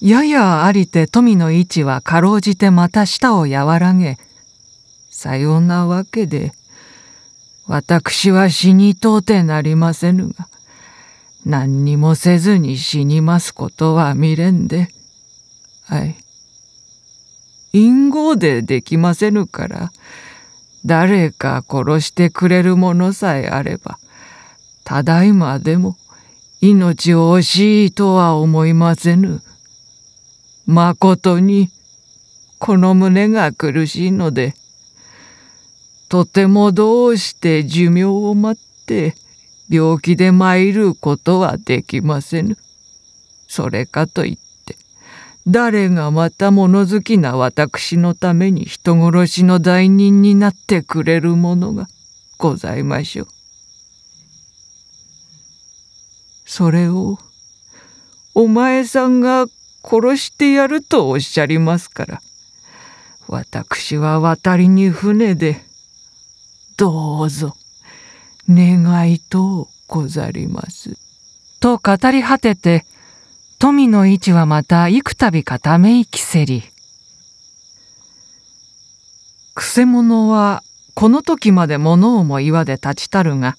ややありて富の位置はかろうじてまた舌を和らげさようなわけで私は死にとうてなりませぬが何にもせずに死にますことは未練ではい隠語でできませぬから誰か殺してくれるものさえあればただいまでも命を惜しいとは思いませぬ。まことにこの胸が苦しいのでとてもどうして寿命を待って病気で参ることはできませぬ。それかといって誰がまた物好きな私のために人殺しの代人になってくれるものがございましょう。それをお前さんが殺してやるとおっしゃりますから私は渡りに船でどうぞ願いとござります。と語り果てて富の位置はまた幾度かため息せり。くせ者はこの時まで物をも岩で立ちたるが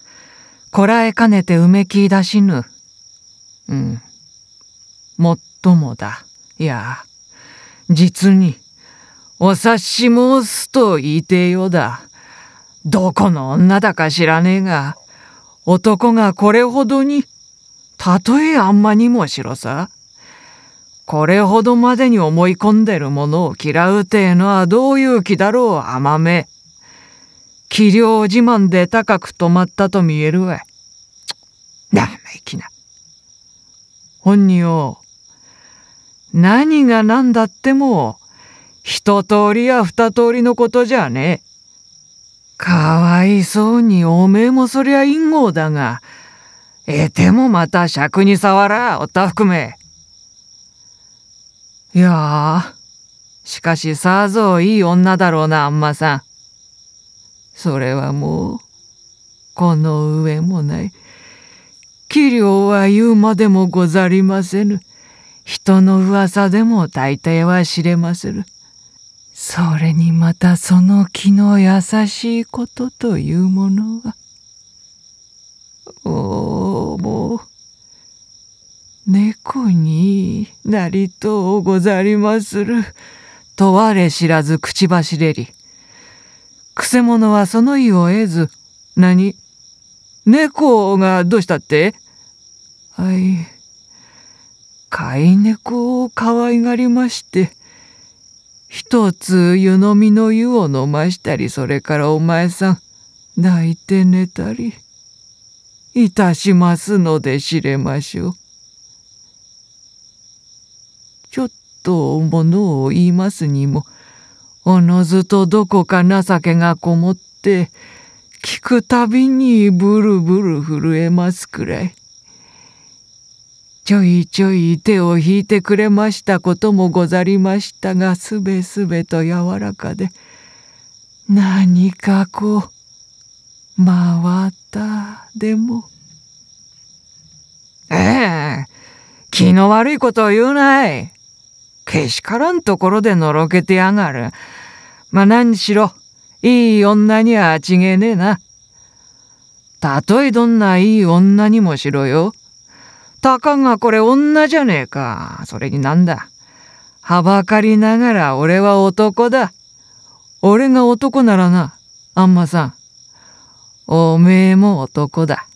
こらえかねてうめき出しぬ。うん。もっともだ。いや、実に、お察し申すと言いてよだ。どこの女だか知らねえが、男がこれほどに、たとえあんまにもしろさ。これほどまでに思い込んでるものを嫌うてえのはどういう気だろう、甘め。器量自慢で高く止まったと見えるわい。生意気な。本人を何が何だっても一通りや二通りのことじゃね。かわいそうにおめえもそりゃ陰謀だが、えてもまた尺に触ら、おった含め。いやしかしさぞいい女だろうな、あんまさん。それはもう、この上もない。器量は言うまでもござりませぬ。人の噂でも大体は知れまする。それにまたその気の優しいことというものは。おおもう猫になりとうござりまする。と我知らず口走れり。くせ者はその意を得ず、何？猫がどうしたって？はい。飼い猫を可愛がりまして、一つ湯飲みの湯を飲ましたり、それからお前さん、泣いて寝たり、いたしますので知れましょう。ちょっとものを言いますにも、おのずとどこか情けがこもって、聞くたびにブルブル震えますくらい。ちょいちょい手を引いてくれましたこともござりましたがすべすべと柔らかで何かこう回ったでも。ええ気の悪いことを言うない。けしからんところでのろけてやがる。まあ何しろいい女にはちげねえな。たとえどんないい女にもしろよ。たかがこれ女じゃねえか。それになんだ。はばかりながら俺は男だ。俺が男ならな、あんまさん。おめえも男だ。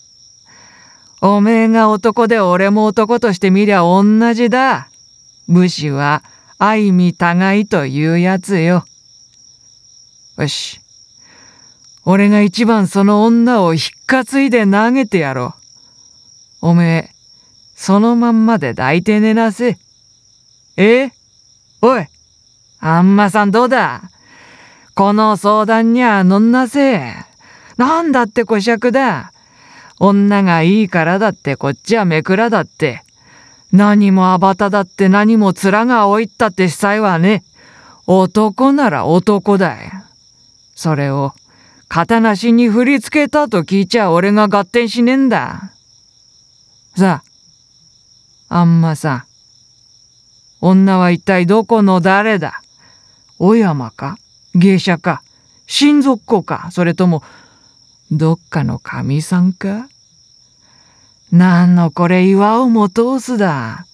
おめえが男で俺も男として見りゃ同じだ。武士は愛見互いというやつよ。よし。俺が一番その女をひっかついで投げてやろう。おめえ、そのまんまで抱いて寝なせ。え？おい、あんまさんどうだ？この相談にゃ乗んなせ。なんだってこしゃくだ。女がいいからだってこっちはめくらだって。何もあばただって何も面が青いったって司祭はね。男なら男だよ。それを肩なしに振り付けたと聞いちゃ俺が合点しねえんだ。さあ、あんまさん。女は一体どこの誰だ？お山か？芸者か？親族子か？それともどっかの神さんか？なんのこれ岩をも通すだ？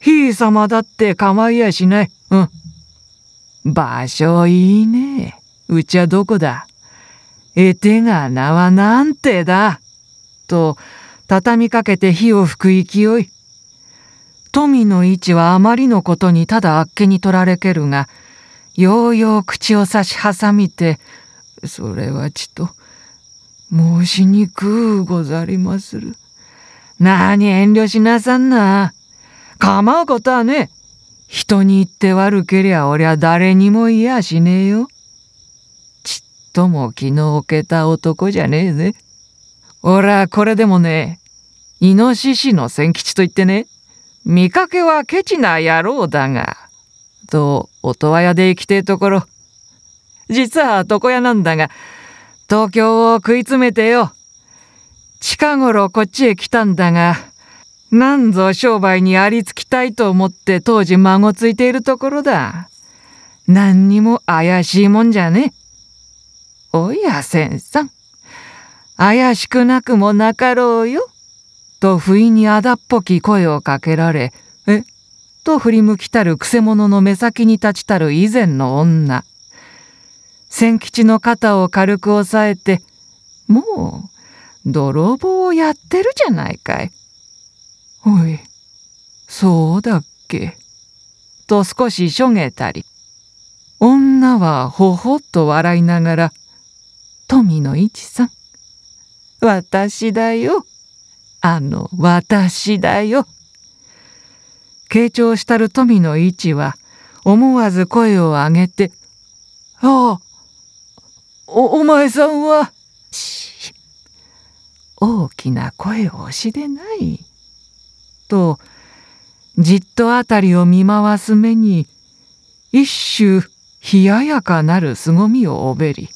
ひい様だって構いやしない。うん。場所いいね。うちはどこだ？えてが名はなんてだ。と、畳みかけて火を吹く勢い。富の位置はあまりのことにただあっけに取られけるが、ようよう口を差し挟みて、それはちと、申しにくうござりまする。なに遠慮しなさんな。構うことはね。人に言って悪けりゃ俺は誰にも言やしねえよ。ちっとも気の置けた男じゃねえぜ。俺はこれでもね、イノシシの千吉と言ってね、見かけはケチな野郎だが、と音羽屋で生きてえところ。実は床屋なんだが、東京を食い詰めてよ。近頃こっちへ来たんだが、なんぞ商売にありつきたいと思って当時孫ついているところだ。何にも怪しいもんじゃね。おや、千さん。怪しくなくもなかろうよ。と不意にあだっぽき声をかけられ、えと振り向きたるくせ者の目先に立ちたる以前の女。千吉の肩を軽く押さえて、もう、泥棒をやってるじゃないかい。おい、そうだっけ？と少ししょげたり、女はほほっと笑いながら、富の一さん、私だよ。あの私だよ。傾聴したる富の一は思わず声を上げて、ああ、お、お前さんは、大きな声をしでない。と、じっとあたりを見回す目に、一種冷ややかなる凄みをおべり。